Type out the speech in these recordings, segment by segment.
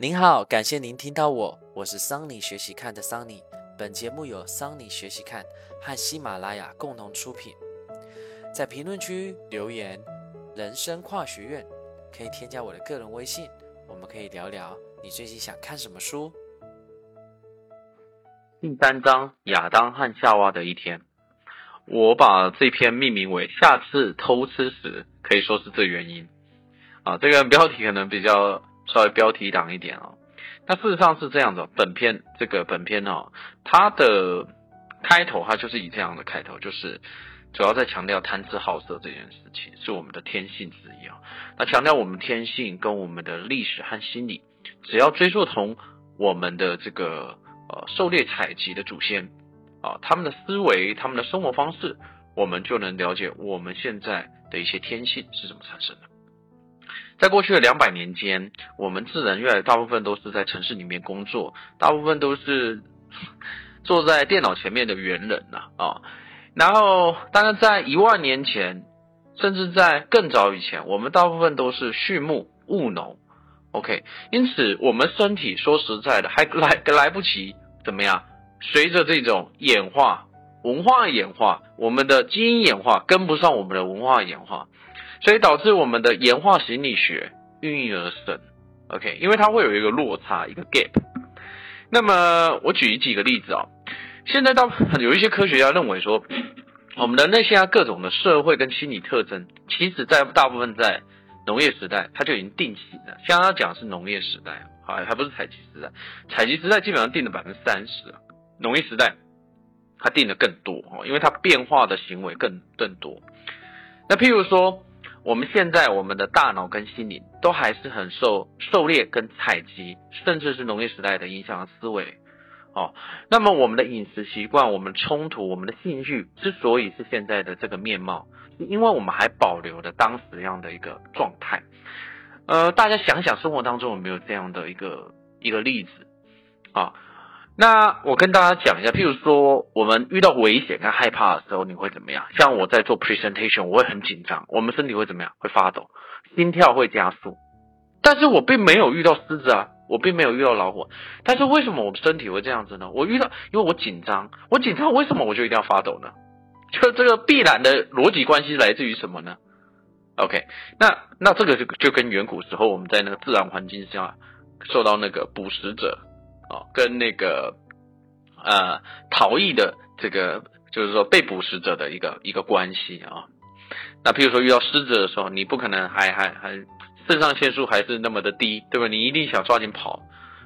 您好，感谢您听到我，我是桑尼学习看的桑尼。本节目由桑尼学习看和喜马拉雅共同出品。在评论区留言“人生跨学院”，可以添加我的个人微信，我们可以聊聊你最近想看什么书。第三章：亚当和夏娃的一天。我把这篇命名为“下次偷吃时”，可以说是这原因。啊，这个标题可能比较。稍微标题党一点哦，那事实上是这样的。本篇这个本篇哦，它的开头它就是以这样的开头，就是主要在强调贪吃好色这件事情是我们的天性之一啊。那强调我们天性跟我们的历史和心理，只要追溯从我们的这个呃狩猎采集的祖先啊，他们的思维、他们的生活方式，我们就能了解我们现在的一些天性是怎么产生的。在过去的两百年间，我们智能越来大部分都是在城市里面工作，大部分都是坐在电脑前面的猿人呐啊。然后，当然在一万年前，甚至在更早以前，我们大部分都是畜牧务农。OK，因此我们身体说实在的还来来不及怎么样？随着这种演化、文化演化，我们的基因演化跟不上我们的文化演化。所以导致我们的演化心理学孕育而生，OK，因为它会有一个落差，一个 gap。那么我举几个例子啊，现在到 有一些科学家认为说，我们的那些各种的社会跟心理特征，其实在大部分在农业时代它就已经定型了。像他讲是农业时代，还还不是采集时代，采集时代基本上定了百分之三十，农业时代它定的更多哦，因为它变化的行为更更多。那譬如说。我们现在我们的大脑跟心灵都还是很受狩猎跟采集，甚至是农业时代的影响的思维，哦，那么我们的饮食习惯、我们冲突、我们的兴趣之所以是现在的这个面貌，是因为我们还保留了当时这样的一个状态。呃，大家想想生活当中有没有这样的一个一个例子啊？那我跟大家讲一下，譬如说，我们遇到危险跟害怕的时候，你会怎么样？像我在做 presentation，我会很紧张，我们身体会怎么样？会发抖，心跳会加速。但是我并没有遇到狮子啊，我并没有遇到老虎。但是为什么我们身体会这样子呢？我遇到，因为我紧张，我紧张，为什么我就一定要发抖呢？就这个必然的逻辑关系来自于什么呢？OK，那那这个就就跟远古时候我们在那个自然环境下受到那个捕食者。哦，跟那个呃逃逸的这个，就是说被捕食者的一个一个关系啊。那譬如说遇到狮子的时候，你不可能还还还肾上腺素还是那么的低，对吧？你一定想抓紧跑，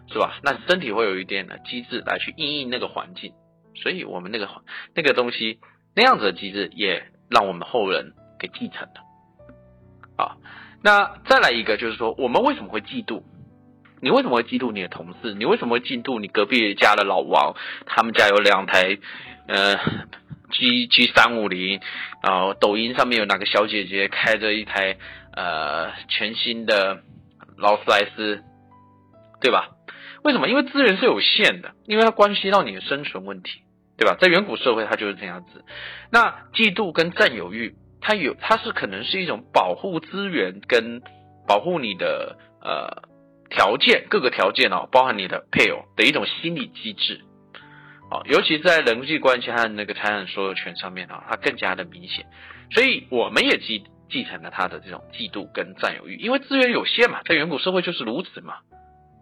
是吧？那身体会有一点的机制来去应应那个环境，所以我们那个那个东西那样子的机制也让我们后人给继承了。啊，那再来一个就是说，我们为什么会嫉妒？你为什么会嫉妒你的同事？你为什么会嫉妒你隔壁家的老王？他们家有两台，呃，G G 三五零，然后抖音上面有哪个小姐姐开着一台呃全新的劳斯莱斯，对吧？为什么？因为资源是有限的，因为它关系到你的生存问题，对吧？在远古社会，它就是这样子。那嫉妒跟占有欲，它有，它是可能是一种保护资源跟保护你的呃。条件各个条件哦，包含你的配偶的一种心理机制，哦，尤其在人际关系和那个财产所有权上面啊，它更加的明显。所以我们也继继承了他的这种嫉妒跟占有欲，因为资源有限嘛，在远古社会就是如此嘛，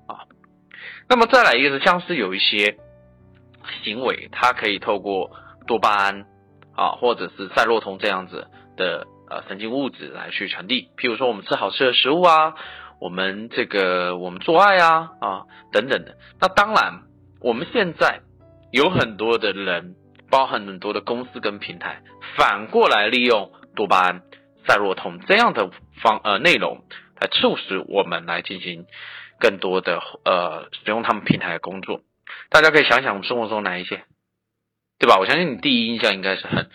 啊。那么再来一个是，像是有一些行为，它可以透过多巴胺啊，或者是赛洛酮这样子的呃神经物质来去传递。譬如说，我们吃好吃的食物啊。我们这个，我们做爱啊啊等等的，那当然，我们现在有很多的人，包含很多的公司跟平台，反过来利用多巴胺、赛洛酮这样的方呃内容，来促使我们来进行更多的呃使用他们平台的工作。大家可以想想，我们生活中哪一些，对吧？我相信你第一印象应该是很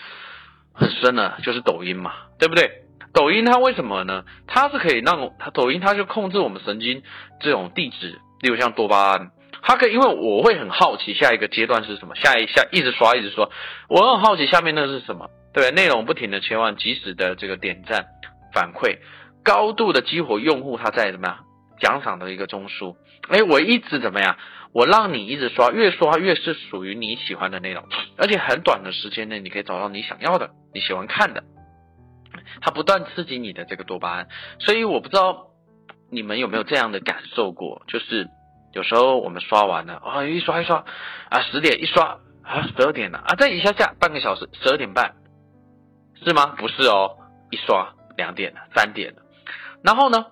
很深的，就是抖音嘛，对不对？抖音它为什么呢？它是可以让它抖音它就控制我们神经这种地址，例如像多巴胺，它可以因为我会很好奇下一个阶段是什么，下一下一直刷一直刷，我很好奇下面那是什么，对内容不停的切换，及时的这个点赞反馈，高度的激活用户他在怎么样奖赏的一个中枢。哎，我一直怎么样？我让你一直刷，越刷越是属于你喜欢的内容，而且很短的时间内你可以找到你想要的、你喜欢看的。它不断刺激你的这个多巴胺，所以我不知道你们有没有这样的感受过，就是有时候我们刷完了啊，一刷一刷啊，十点一刷啊，十二点了啊，再一下下半个小时，十二点半，是吗？不是哦，一刷两点了，三点了，然后呢，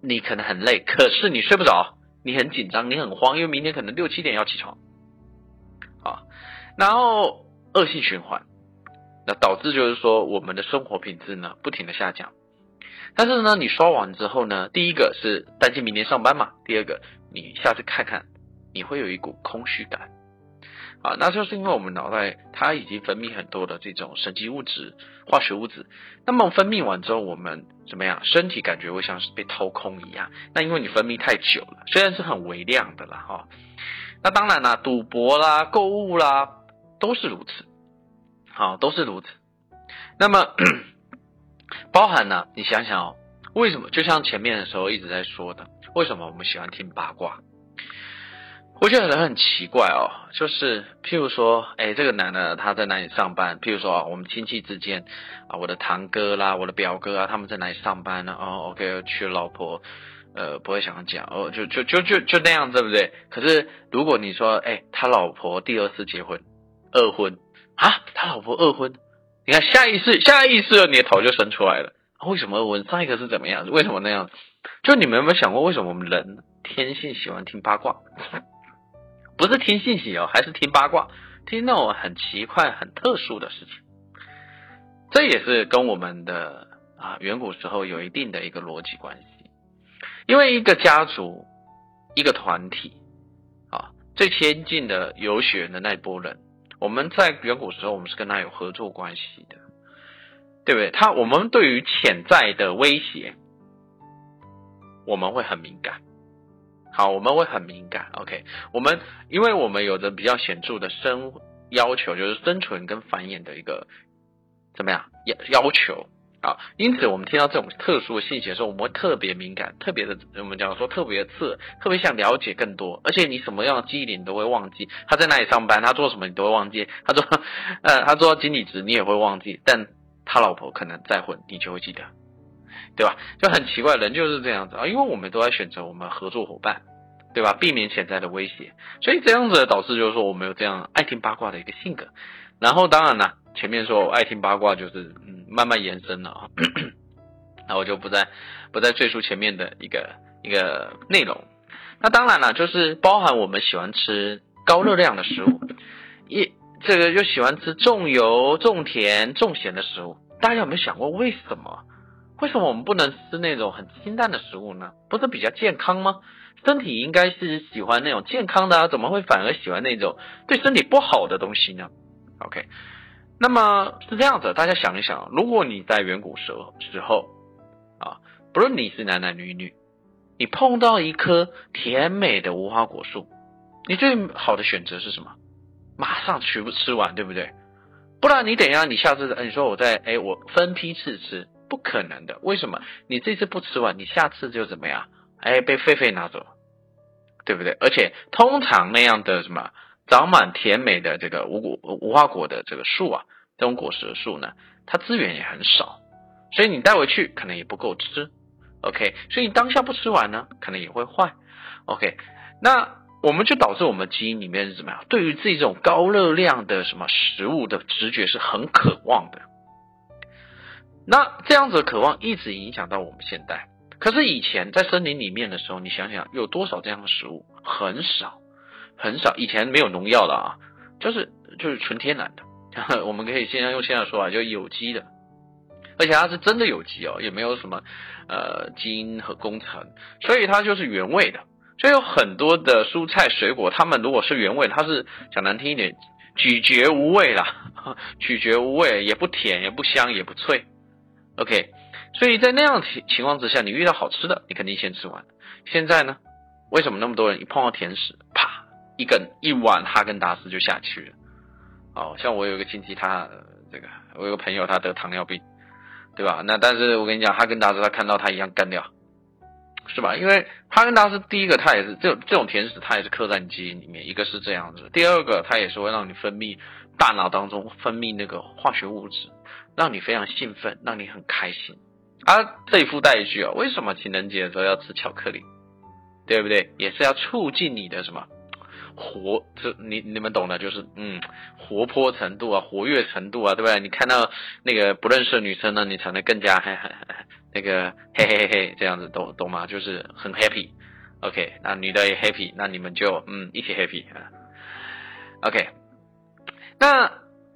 你可能很累，可是你睡不着，你很紧张，你很慌，因为明天可能六七点要起床，啊，然后恶性循环。那导致就是说，我们的生活品质呢不停的下降。但是呢，你刷完之后呢，第一个是担心明天上班嘛，第二个你下次看看，你会有一股空虚感啊，那就是因为我们脑袋它已经分泌很多的这种神经物质、化学物质。那么分泌完之后，我们怎么样？身体感觉会像是被掏空一样。那因为你分泌太久了，虽然是很微量的啦哈。那当然啦，赌博啦、购物啦，都是如此。好，都是如此。那么，包含呢？你想想哦，为什么？就像前面的时候一直在说的，为什么我们喜欢听八卦？我觉得人很奇怪哦，就是譬如说，哎，这个男的他在哪里上班？譬如说啊，我们亲戚之间啊，我的堂哥啦，我的表哥啊，他们在哪里上班呢？哦，OK，娶老婆，呃，不会想讲哦，就就就就就那样，对不对？可是如果你说，哎，他老婆第二次结婚，二婚。啊，他老婆二婚，你看下意识下意识你的头就伸出来了。为什么二婚？上一个是怎么样？为什么那样子？就你们有没有想过，为什么我们人天性喜欢听八卦？不是听信息哦，还是听八卦，听那种很奇怪、很特殊的事情。这也是跟我们的啊远古时候有一定的一个逻辑关系。因为一个家族、一个团体啊，最先进的有血缘的那一波人。我们在远古时候，我们是跟他有合作关系的，对不对？他我们对于潜在的威胁，我们会很敏感。好，我们会很敏感。OK，我们因为我们有着比较显著的生要求，就是生存跟繁衍的一个怎么样要要求。啊，因此我们听到这种特殊的信息的时候，我们会特别敏感，特别的，我们讲说特别刺，特别想了解更多。而且你什么样的记忆点你都会忘记，他在哪里上班，他做什么你都会忘记。他说，呃，他做经理职你也会忘记，但他老婆可能再婚你就会记得，对吧？就很奇怪，人就是这样子啊，因为我们都在选择我们合作伙伴，对吧？避免潜在的威胁，所以这样子导致就是说我们有这样爱听八卦的一个性格。然后当然了，前面说我爱听八卦就是嗯慢慢延伸了啊，那我就不再不再赘述前面的一个一个内容。那当然了，就是包含我们喜欢吃高热量的食物，一这个就喜欢吃重油、重甜、重咸的食物。大家有没有想过为什么？为什么我们不能吃那种很清淡的食物呢？不是比较健康吗？身体应该是喜欢那种健康的啊，怎么会反而喜欢那种对身体不好的东西呢？OK，那么是这样子，大家想一想，如果你在远古时时候啊，不论你是男男女女，你碰到一棵甜美的无花果树，你最好的选择是什么？马上全部吃完，对不对？不然你等一下，你下次，你说我在，哎，我分批次吃，不可能的。为什么？你这次不吃完，你下次就怎么样？哎，被狒狒拿走，对不对？而且通常那样的什么？长满甜美的这个无果无花果的这个树啊，这种果实的树呢，它资源也很少，所以你带回去可能也不够吃。OK，所以你当下不吃完呢，可能也会坏。OK，那我们就导致我们基因里面是怎么样？对于这种高热量的什么食物的直觉是很渴望的。那这样子的渴望一直影响到我们现代。可是以前在森林里面的时候，你想想有多少这样的食物？很少。很少，以前没有农药的啊，就是就是纯天然的，我们可以现在用现在说法，就有机的，而且它是真的有机哦，也没有什么呃基因和工程，所以它就是原味的。所以有很多的蔬菜水果，它们如果是原味，它是讲难听一点，咀嚼无味啦，咀嚼无味，也不甜，也不香，也不脆。OK，所以在那样情情况之下，你遇到好吃的，你肯定先吃完。现在呢，为什么那么多人一碰到甜食，啪？一根一碗哈根达斯就下去了，哦，像我有一个亲戚，他这个我有个朋友，他得糖尿病，对吧？那但是我跟你讲，哈根达斯他看到他一样干掉，是吧？因为哈根达斯第一个，它也是这种这种甜食，它也是刻在你基因里面。一个是这样子，第二个，它也是会让你分泌大脑当中分泌那个化学物质，让你非常兴奋，让你很开心。啊，这里附带一句啊，为什么情人节的时候要吃巧克力？对不对？也是要促进你的什么活？这你你们懂的，就是嗯，活泼程度啊，活跃程度啊，对不对？你看到那个不认识的女生呢，你才能更加嘿嘿那个嘿嘿嘿嘿这样子，懂懂吗？就是很 happy。OK，那女的也 happy，那你们就嗯一起 happy 啊。OK，那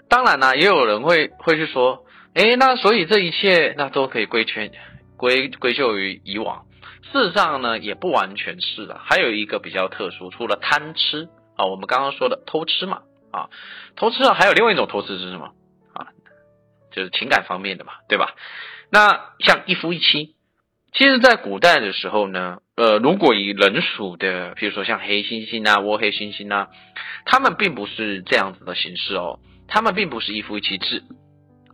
当然呢，也有人会会去说。哎，那所以这一切那都可以归圈归归咎于以往。事实上呢，也不完全是的。还有一个比较特殊，除了贪吃啊，我们刚刚说的偷吃嘛啊，偷吃，还有另外一种偷吃是什么啊？就是情感方面的嘛，对吧？那像一夫一妻，其实，在古代的时候呢，呃，如果以人属的，比如说像黑猩猩啊、倭黑猩猩啊，他们并不是这样子的形式哦，他们并不是一夫一妻制。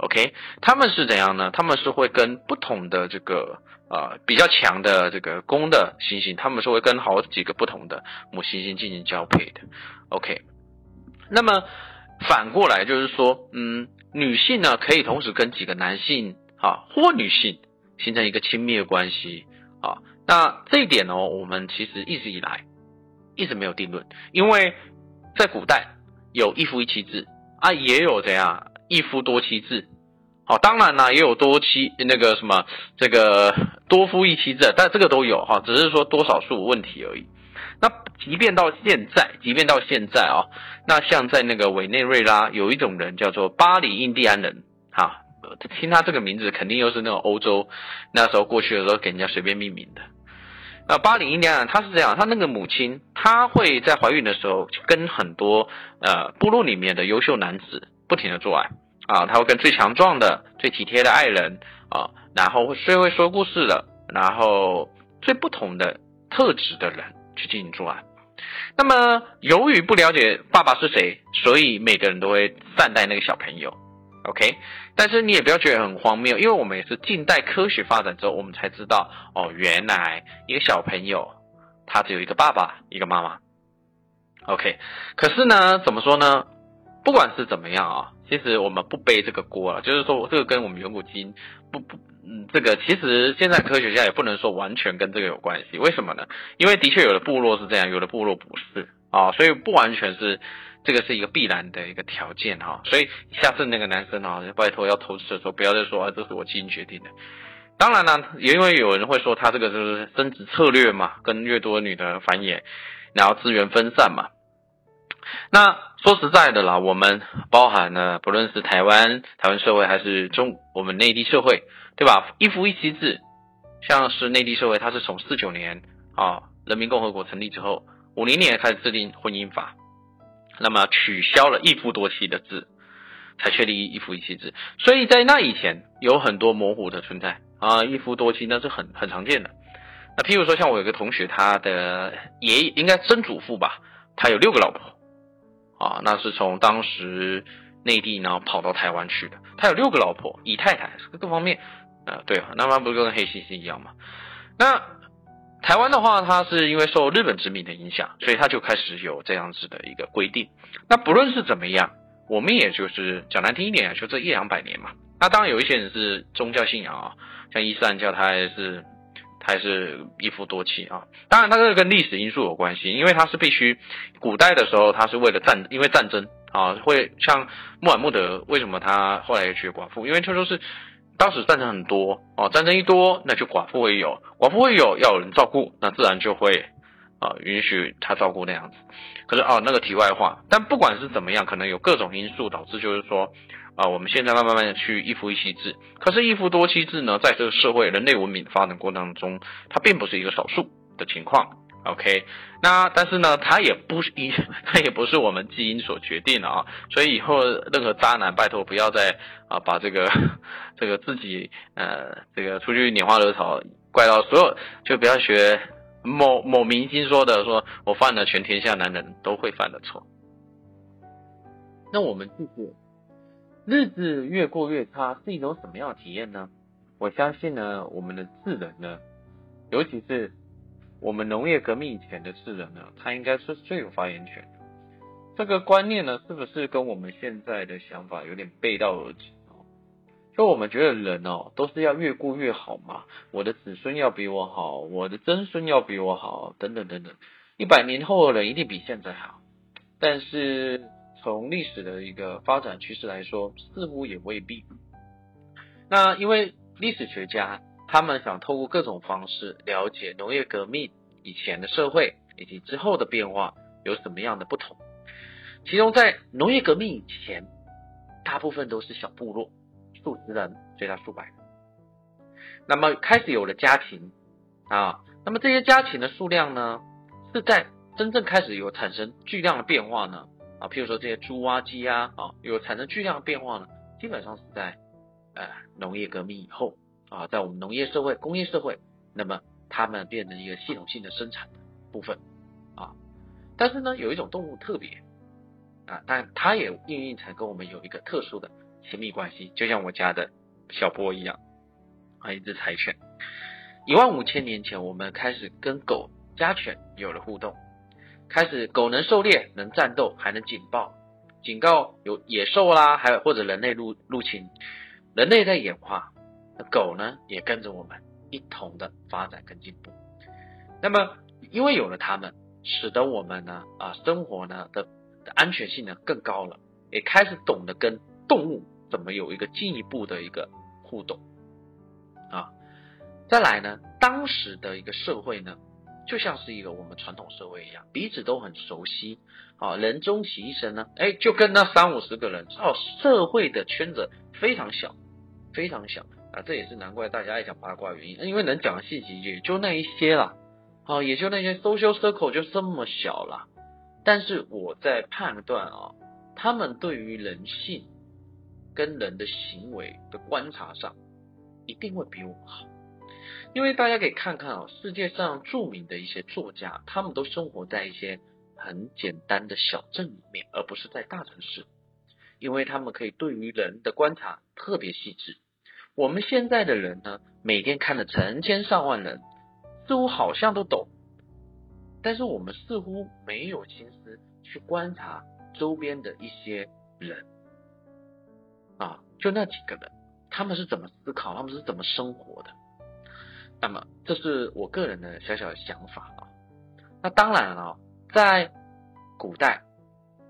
OK，他们是怎样呢？他们是会跟不同的这个呃比较强的这个公的猩猩，他们是会跟好几个不同的母猩猩进行交配的。OK，那么反过来就是说，嗯，女性呢可以同时跟几个男性啊或女性形成一个亲密的关系啊。那这一点呢，我们其实一直以来一直没有定论，因为在古代有一夫一妻制啊，也有怎样。一夫多妻制，好，当然呢也有多妻那个什么这个多夫一妻制，但这个都有哈，只是说多少数问题而已。那即便到现在，即便到现在啊，那像在那个委内瑞拉有一种人叫做巴里印第安人，哈，听他这个名字肯定又是那种欧洲那时候过去的时候给人家随便命名的。那巴里印第安人他是这样，他那个母亲他会在怀孕的时候跟很多呃部落里面的优秀男子不停的做爱。啊，他会跟最强壮的、最体贴的爱人啊，然后最会说故事的，然后最不同的特质的人去进行做爱。那么，由于不了解爸爸是谁，所以每个人都会善待那个小朋友。OK，但是你也不要觉得很荒谬，因为我们也是近代科学发展之后，我们才知道哦，原来一个小朋友他只有一个爸爸，一个妈妈。OK，可是呢，怎么说呢？不管是怎么样啊。其实我们不背这个锅了，就是说这个跟我们远古基因不不，嗯，这个其实现在科学家也不能说完全跟这个有关系。为什么呢？因为的确有的部落是这样，有的部落不是啊，所以不完全是这个是一个必然的一个条件哈。所以下次那个男生啊，拜托要投资的时候，不要再说啊，这是我基因决定的。当然呢，也因为有人会说他这个就是生殖策略嘛，跟越多女的繁衍，然后资源分散嘛。那说实在的啦，我们包含了不论是台湾台湾社会还是中我们内地社会，对吧？一夫一妻制，像是内地社会，它是从四九年啊人民共和国成立之后，五零年开始制定婚姻法，那么取消了一夫多妻的制，才确立一夫一妻制。所以在那以前有很多模糊的存在啊，一夫多妻那是很很常见的。那譬如说像我有个同学，他的爷爷应该曾祖父吧，他有六个老婆。啊，那是从当时内地然后跑到台湾去的。他有六个老婆，姨太太各方面，呃，对，那么不是跟黑猩猩一样吗？那台湾的话，它是因为受日本殖民的影响，所以它就开始有这样子的一个规定。那不论是怎么样，我们也就是讲难听一点，就这一两百年嘛。那当然有一些人是宗教信仰啊，像伊斯兰教，他还是。还是一夫多妻啊，当然它这个跟历史因素有关系，因为它是必须，古代的时候它是为了战，因为战争啊，会像穆罕默德为什么他后来也娶寡妇，因为他说是当时战争很多哦，战争一多那就寡妇会有，寡妇会有要有人照顾，那自然就会啊允许他照顾那样子。可是啊那个题外话，但不管是怎么样，可能有各种因素导致，就是说。啊，我们现在慢慢慢去一夫一妻制，可是，一夫多妻制呢，在这个社会人类文明发展过程当中，它并不是一个少数的情况。OK，那但是呢，它也不是一，它也不是我们基因所决定的啊。所以以后任何渣男，拜托不要再啊把这个 这个自己呃这个出去拈花惹草，怪到所有，就不要学某某明星说的，说我犯了全天下男人都会犯的错。那我们自己。日子越过越差是一种什么样的体验呢？我相信呢，我们的智人呢，尤其是我们农业革命以前的智人呢，他应该是最有发言权的。这个观念呢，是不是跟我们现在的想法有点背道而驰？就我们觉得人哦，都是要越过越好嘛，我的子孙要比我好，我的曾孙要比我好，等等等等，一百年后的人一定比现在好。但是从历史的一个发展趋势来说，似乎也未必。那因为历史学家他们想透过各种方式了解农业革命以前的社会以及之后的变化有什么样的不同。其中在农业革命以前，大部分都是小部落。数十人，最大数百人。那么开始有了家禽啊，那么这些家禽的数量呢，是在真正开始有产生巨量的变化呢啊，譬如说这些猪啊鸡啊啊，有产生巨量的变化呢，基本上是在呃农业革命以后啊，在我们农业社会、工业社会，那么它们变成一个系统性的生产的部分啊。但是呢，有一种动物特别啊，但它也孕育成跟我们有一个特殊的。亲密关系就像我家的小波一样，啊，一只柴犬。一万五千年前，我们开始跟狗、家犬有了互动，开始狗能狩猎、能战斗，还能警报，警告有野兽啦，还有或者人类入入侵。人类在演化，那狗呢也跟着我们一同的发展跟进步。那么，因为有了它们，使得我们呢啊生活呢的的安全性呢更高了，也开始懂得跟动物。怎么有一个进一步的一个互动啊？再来呢？当时的一个社会呢，就像是一个我们传统社会一样，彼此都很熟悉啊。人终其一生呢，哎，就跟那三五十个人哦，社会的圈子非常小，非常小啊。这也是难怪大家爱讲八卦原因，因为能讲的信息也就那一些了，啊，也就那些 social circle 就这么小了。但是我在判断啊，他们对于人性。跟人的行为的观察上，一定会比我们好，因为大家可以看看啊，世界上著名的一些作家，他们都生活在一些很简单的小镇里面，而不是在大城市，因为他们可以对于人的观察特别细致。我们现在的人呢，每天看了成千上万人，似乎好像都懂，但是我们似乎没有心思去观察周边的一些人。啊，就那几个人，他们是怎么思考，他们是怎么生活的？那么，这是我个人的小小的想法啊。那当然了，在古代，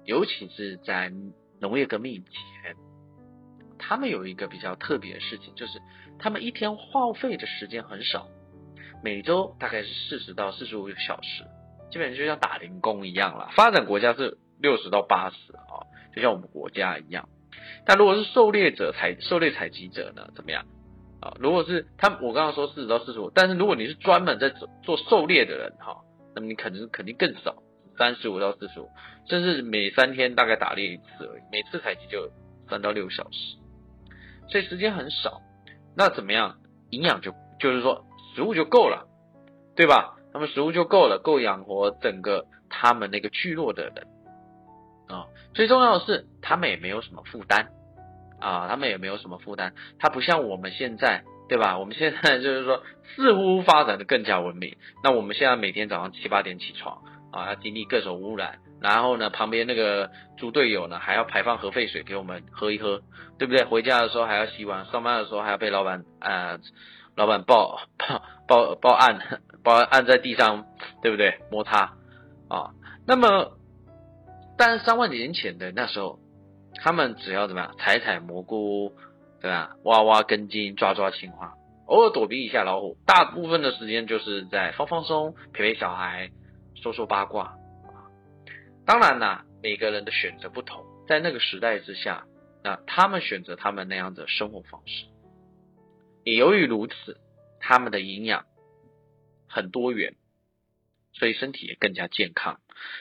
尤其是在农业革命以前，他们有一个比较特别的事情，就是他们一天耗费的时间很少，每周大概是四十到四十五个小时，基本上就像打零工一样了。发展国家是六十到八十啊，就像我们国家一样。但如果是狩猎者采狩猎采集者呢？怎么样啊？如果是他，我刚刚说四十到四十五，但是如果你是专门在做做狩猎的人哈，那么你肯定肯定更少，三十五到四十五，甚至每三天大概打猎一次而已，每次采集就三到六小时，所以时间很少。那怎么样？营养就就是说食物就够了，对吧？那么食物就够了，够养活整个他们那个聚落的人。啊，最重要的是，他们也没有什么负担啊，他们也没有什么负担。他不像我们现在，对吧？我们现在 就是说，似乎发展的更加文明。那我们现在每天早上七八点起床啊，要经历各种污染，然后呢，旁边那个猪队友呢，还要排放核废水给我们喝一喝，对不对？回家的时候还要洗碗，上班的时候还要被老板啊，老板报报报报案，报按在地上，对不对？摩擦啊，那么。但是三万年前的那时候，他们只要怎么样采采蘑菇，对吧？挖挖根茎，抓抓青蛙，偶尔躲避一下老虎，大部分的时间就是在放放松，陪陪小孩，说说八卦。当然啦，每个人的选择不同，在那个时代之下，那他们选择他们那样的生活方式。也由于如此，他们的营养很多元，所以身体也更加健康。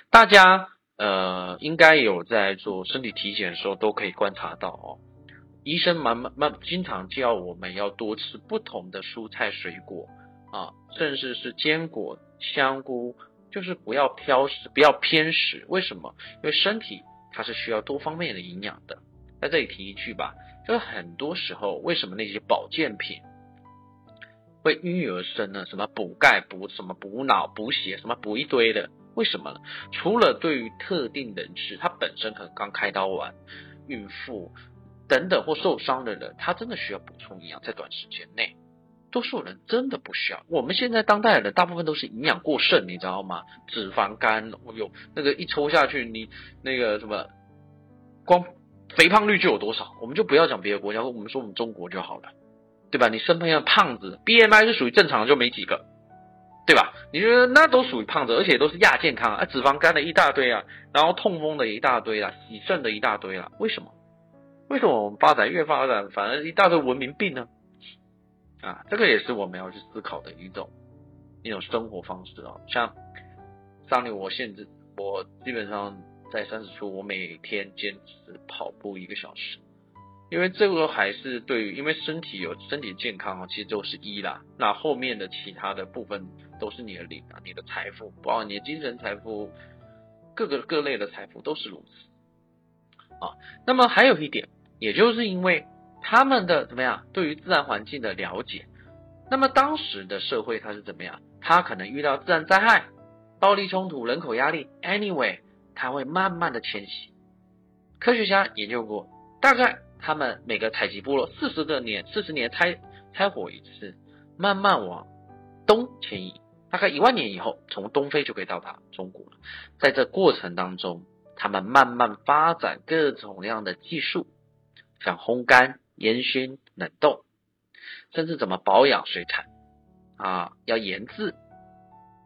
大家。呃，应该有在做身体体检的时候都可以观察到哦。医生慢慢慢经常叫我们要多吃不同的蔬菜水果啊，甚至是坚果、香菇，就是不要挑食，不要偏食。为什么？因为身体它是需要多方面的营养的。在这里提一句吧，就是很多时候为什么那些保健品会应运而生呢？什么补钙、补什么补脑、补血，什么补一堆的？为什么呢？除了对于特定人士，他本身可能刚开刀完，孕妇等等或受伤的人，他真的需要补充营养，在短时间内，多数人真的不需要。我们现在当代人大部分都是营养过剩，你知道吗？脂肪肝，有那个一抽下去，你那个什么，光肥胖率就有多少？我们就不要讲别的国家，我们说我们中国就好了，对吧？你身边的胖子，BMI 是属于正常的，就没几个。对吧？你觉得那都属于胖子，而且都是亚健康啊，脂肪肝的一大堆啊，然后痛风的一大堆啊，洗肾的一大堆啊，为什么？为什么我们发展越发展，反而一大堆文明病呢？啊，这个也是我们要去思考的一种一种生活方式啊。像上年我限制，我基本上在三十出，我每天坚持跑步一个小时。因为这个还是对于，因为身体有身体健康啊，其实就是一啦。那后面的其他的部分都是你的零啊，你的财富，包括你的精神财富，各个各类的财富都是如此啊。那么还有一点，也就是因为他们的怎么样，对于自然环境的了解，那么当时的社会它是怎么样？它可能遇到自然灾害、暴力冲突、人口压力，anyway，它会慢慢的迁徙。科学家研究过，大概。他们每个采集部落四十个年，四十年拆拆伙一次，慢慢往东迁移，大概一万年以后，从东非就可以到达中国了。在这过程当中，他们慢慢发展各种各样的技术，像烘干、烟熏、冷冻，甚至怎么保养水产啊，要研制，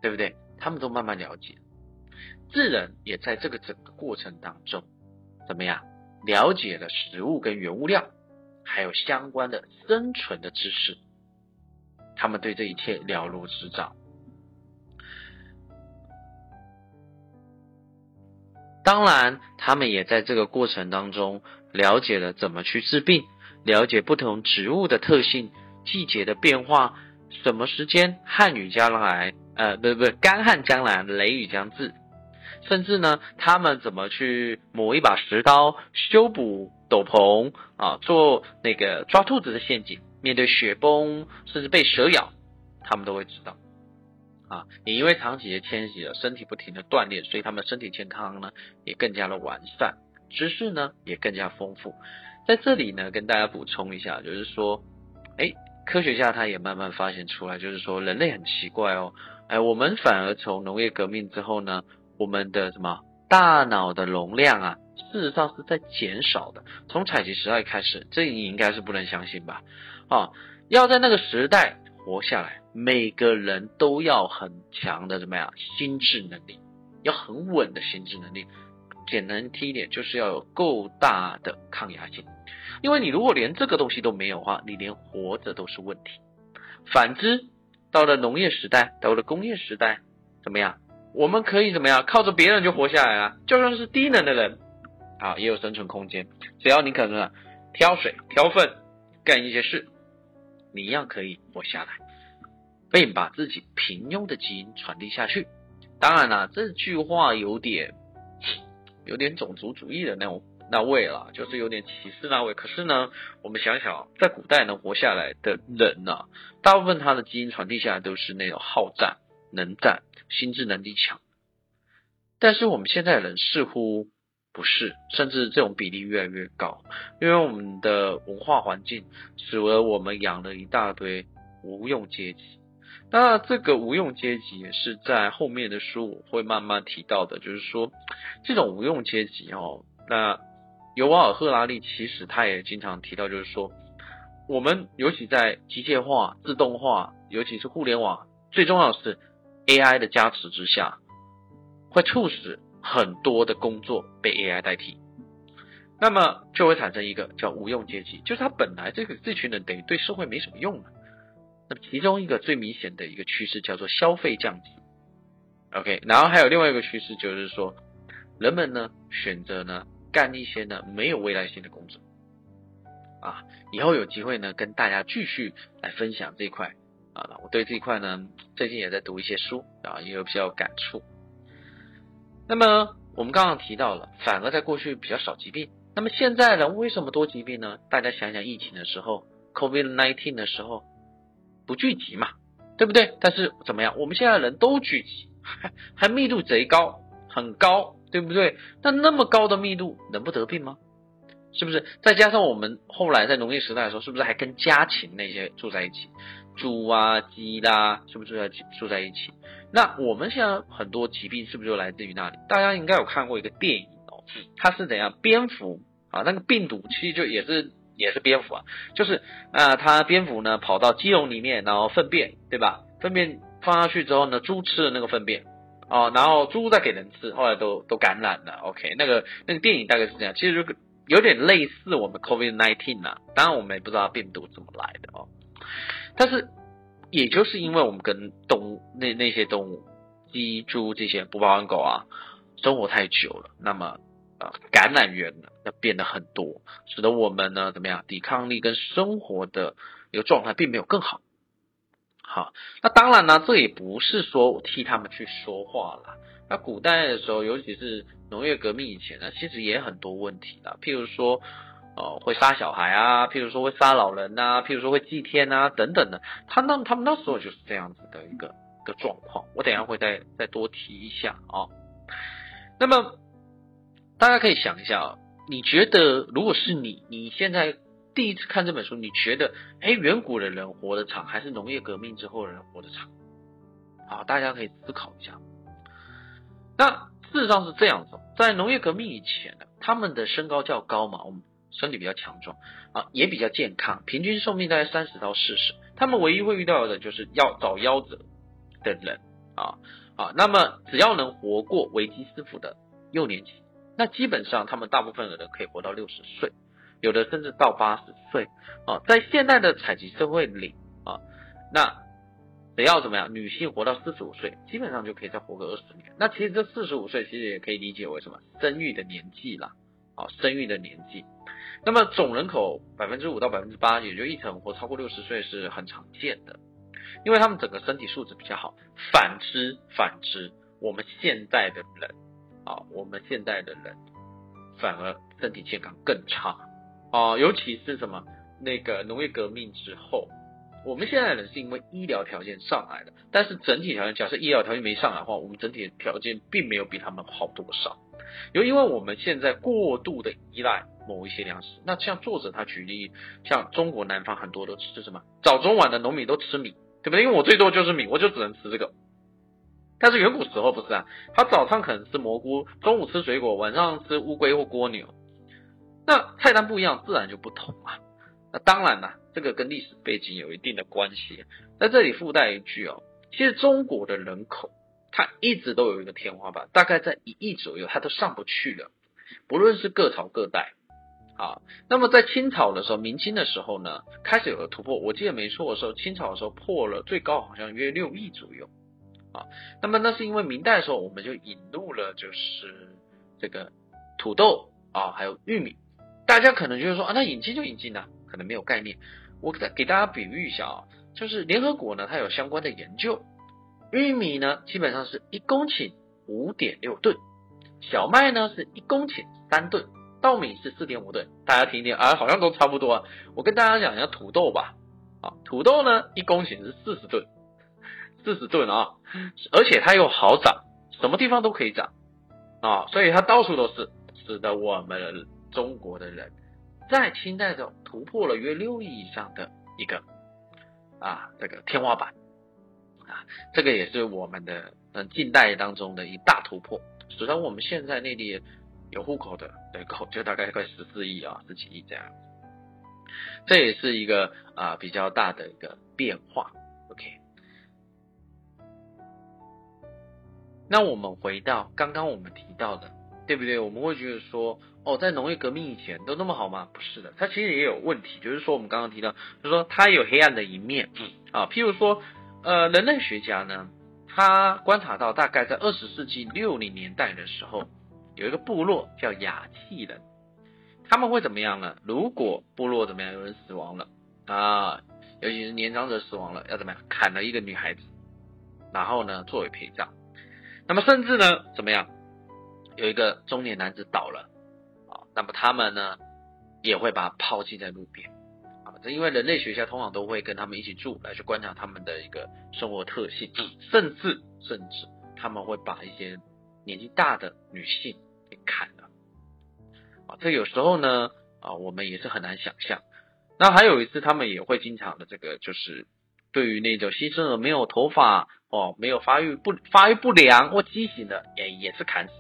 对不对？他们都慢慢了解，智人也在这个整个过程当中，怎么样？了解了食物跟原物料，还有相关的生存的知识，他们对这一切了如指掌。当然，他们也在这个过程当中了解了怎么去治病，了解不同植物的特性、季节的变化，什么时间旱雨将来，呃，不不，干旱将来，雷雨将至。甚至呢，他们怎么去磨一把石刀，修补斗篷啊，做那个抓兔子的陷阱，面对雪崩，甚至被蛇咬，他们都会知道。啊，也因为长期的迁徙了，身体不停的锻炼，所以他们身体健康呢也更加的完善，知识呢也更加丰富。在这里呢，跟大家补充一下，就是说，哎，科学家他也慢慢发现出来，就是说人类很奇怪哦，哎，我们反而从农业革命之后呢。我们的什么大脑的容量啊，事实上是在减少的。从采集时代开始，这你应该是不能相信吧？啊，要在那个时代活下来，每个人都要很强的怎么样心智能力，要很稳的心智能力。简单听一点，就是要有够大的抗压性。因为你如果连这个东西都没有的话，你连活着都是问题。反之，到了农业时代，到了工业时代，怎么样？我们可以怎么样？靠着别人就活下来了。就算是低能的人，啊，也有生存空间。只要你可能挑水、挑粪，干一些事，你一样可以活下来，并把自己平庸的基因传递下去。当然了，这句话有点有点种族主义的那种那味了，就是有点歧视那味。可是呢，我们想想，在古代能活下来的人呢，大部分他的基因传递下来都是那种好战。能战，心智能力强，但是我们现在人似乎不是，甚至这种比例越来越高，因为我们的文化环境使得我们养了一大堆无用阶级。那这个无用阶级也是在后面的书我会慢慢提到的，就是说这种无用阶级哦，那尤瓦尔赫拉利其实他也经常提到，就是说我们尤其在机械化、自动化，尤其是互联网，最重要的是。AI 的加持之下，会促使很多的工作被 AI 代替，那么就会产生一个叫无用阶级，就是他本来这个这群人等于对社会没什么用了。那么其中一个最明显的一个趋势叫做消费降级，OK，然后还有另外一个趋势就是说，人们呢选择呢干一些呢没有未来性的工作，啊，以后有机会呢跟大家继续来分享这一块。啊，我对这一块呢，最近也在读一些书啊，也有比较感触。那么我们刚刚提到了，反而在过去比较少疾病。那么现在人为什么多疾病呢？大家想想疫情的时候，COVID nineteen 的时候，不聚集嘛，对不对？但是怎么样？我们现在人都聚集，还还密度贼高，很高，对不对？那那么高的密度能不得病吗？是不是？再加上我们后来在农业时代的时候，是不是还跟家禽那些住在一起？猪啊、鸡啦，是不是住在住在一起？那我们现在很多疾病是不是就来自于那里？大家应该有看过一个电影哦，它是怎样？蝙蝠啊，那个病毒其实就也是也是蝙蝠啊，就是啊，它蝙蝠呢跑到鸡笼里面，然后粪便，对吧？粪便放下去之后呢，猪吃了那个粪便，哦，然后猪再给人吃，后来都都感染了。OK，那个那个电影大概是这样，其实。有点类似我们 COVID nineteen 啊，当然我们也不知道病毒怎么来的哦。但是，也就是因为我们跟动物那那些动物，鸡、猪这些不包含狗啊，生活太久了，那么呃感染源呢要变得很多，使得我们呢怎么样，抵抗力跟生活的一个状态并没有更好。好，那当然呢，这也不是说替他们去说话了。那古代的时候，尤其是农业革命以前呢，其实也很多问题的，譬如说，呃，会杀小孩啊，譬如说会杀老人呐，譬如说会祭天啊，等等的。他那他们那时候就是这样子的一个一个状况。我等下会再再多提一下啊。那么大家可以想一下啊，你觉得如果是你，你现在第一次看这本书，你觉得，哎，远古的人活得长，还是农业革命之后的人活得长？好，大家可以思考一下。那事实上是这样子，在农业革命以前呢，他们的身高较高嘛，我们身体比较强壮啊，也比较健康，平均寿命大概三十到四十。他们唯一会遇到的就是要找夭折的人啊啊，那么只要能活过维基斯夫的幼年期，那基本上他们大部分的人可以活到六十岁，有的甚至到八十岁啊。在现代的采集社会里啊，那。只要怎么样，女性活到四十五岁，基本上就可以再活个二十年。那其实这四十五岁其实也可以理解为什么生育的年纪啦，啊，生育的年纪。那么总人口百分之五到百分之八，也就一成活超过六十岁是很常见的，因为他们整个身体素质比较好。反之，反之，我们现在的人啊，我们现在的人反而身体健康更差啊，尤其是什么那个农业革命之后。我们现在人是因为医疗条件上来了，但是整体条件，假设医疗条件没上来的话，我们整体的条件并没有比他们好多少。又因为我们现在过度的依赖某一些粮食，那像作者他举例，像中国南方很多都吃什么早中晚的农民都吃米，对不对？因为我最多就是米，我就只能吃这个。但是远古时候不是啊，他早上可能吃蘑菇，中午吃水果，晚上吃乌龟或蜗牛，那菜单不一样，自然就不同啊。那当然了。这个跟历史背景有一定的关系，在这里附带一句哦，其实中国的人口它一直都有一个天花板，大概在一亿左右，它都上不去了。不论是各朝各代，啊，那么在清朝的时候，明清的时候呢，开始有了突破。我记得没错的时候，清朝的时候破了最高好像约六亿左右，啊，那么那是因为明代的时候我们就引入了就是这个土豆啊，还有玉米，大家可能就是说啊，那引进就引进了，可能没有概念。我给给大家比喻一下啊，就是联合国呢，它有相关的研究，玉米呢基本上是一公顷五点六吨，小麦呢是一公顷三吨，稻米是四点五吨，大家听听啊，好像都差不多啊。我跟大家讲一下土豆吧，啊，土豆呢一公顷是四十吨，四十吨啊，而且它又好长，什么地方都可以长啊，所以它到处都是，使得我们中国的人。在清代的突破了约六亿以上的一个啊这个天花板啊，这个也是我们的嗯近代当中的一大突破。使得我们现在内地有户口的人口就大概快十四亿啊，十几亿这样，这也是一个啊比较大的一个变化。那我们回到刚刚我们提到的，对不对？我们会觉得说。哦，在农业革命以前都那么好吗？不是的，它其实也有问题。就是说，我们刚刚提到，就是说它有黑暗的一面。啊，譬如说，呃，人类学家呢，他观察到，大概在二十世纪六零年代的时候，有一个部落叫雅契人，他们会怎么样呢？如果部落怎么样，有人死亡了啊，尤其是年长者死亡了，要怎么样？砍了一个女孩子，然后呢，作为陪葬。那么甚至呢，怎么样？有一个中年男子倒了啊。那么他们呢，也会把他抛弃在路边，啊，这因为人类学家通常都会跟他们一起住，来去观察他们的一个生活特性，甚至甚至他们会把一些年纪大的女性给砍了。啊，这有时候呢，啊，我们也是很难想象。那还有一次，他们也会经常的这个，就是对于那种新生儿没有头发哦，没有发育不发育不良或畸形的，也也是砍死。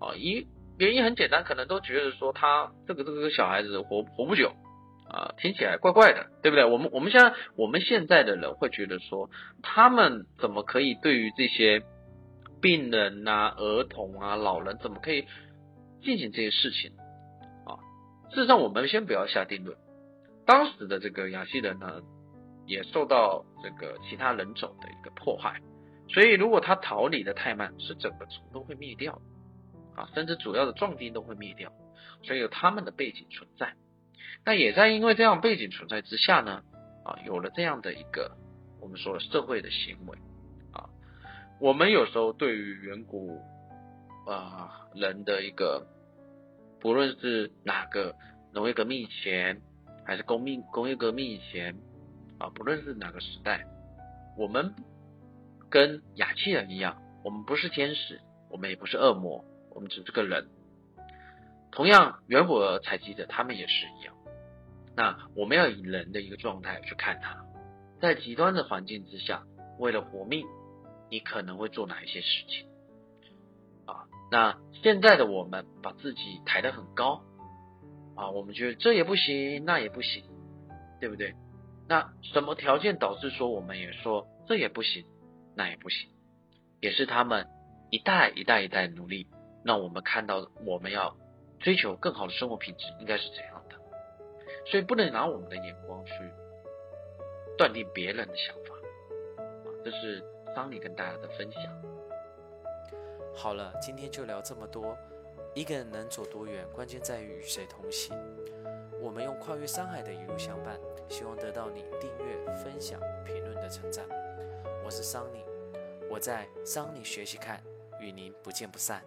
哦，一原因很简单，可能都觉得说他这个这个小孩子活活不久啊，听起来怪怪的，对不对？我们我们现在我们现在的人会觉得说，他们怎么可以对于这些病人啊、儿童啊、老人，怎么可以？进行这些事情啊，事实上我们先不要下定论。当时的这个亚细人呢，也受到这个其他人种的一个迫害，所以如果他逃离的太慢，是整个族都会灭掉啊，甚至主要的壮丁都会灭掉。所以有他们的背景存在，那也在因为这样背景存在之下呢，啊，有了这样的一个我们说的社会的行为啊，我们有时候对于远古。啊，人的一个，不论是哪个农业革命以前，还是工命工业革命以前，啊，不论是哪个时代，我们跟雅气人一样，我们不是天使，我们也不是恶魔，我们只是个人。同样，远古的采集者他们也是一样。那我们要以人的一个状态去看他，在极端的环境之下，为了活命，你可能会做哪一些事情？啊那现在的我们把自己抬得很高啊，我们觉得这也不行，那也不行，对不对？那什么条件导致说我们也说这也不行，那也不行？也是他们一代一代一代努力，让我们看到我们要追求更好的生活品质应该是怎样的。所以不能拿我们的眼光去断定别人的想法啊，这是桑尼跟大家的分享。好了，今天就聊这么多。一个人能走多远，关键在于与谁同行。我们用跨越山海的一路相伴，希望得到你订阅、分享、评论的称赞。我是桑尼，我在桑尼学习看，与您不见不散。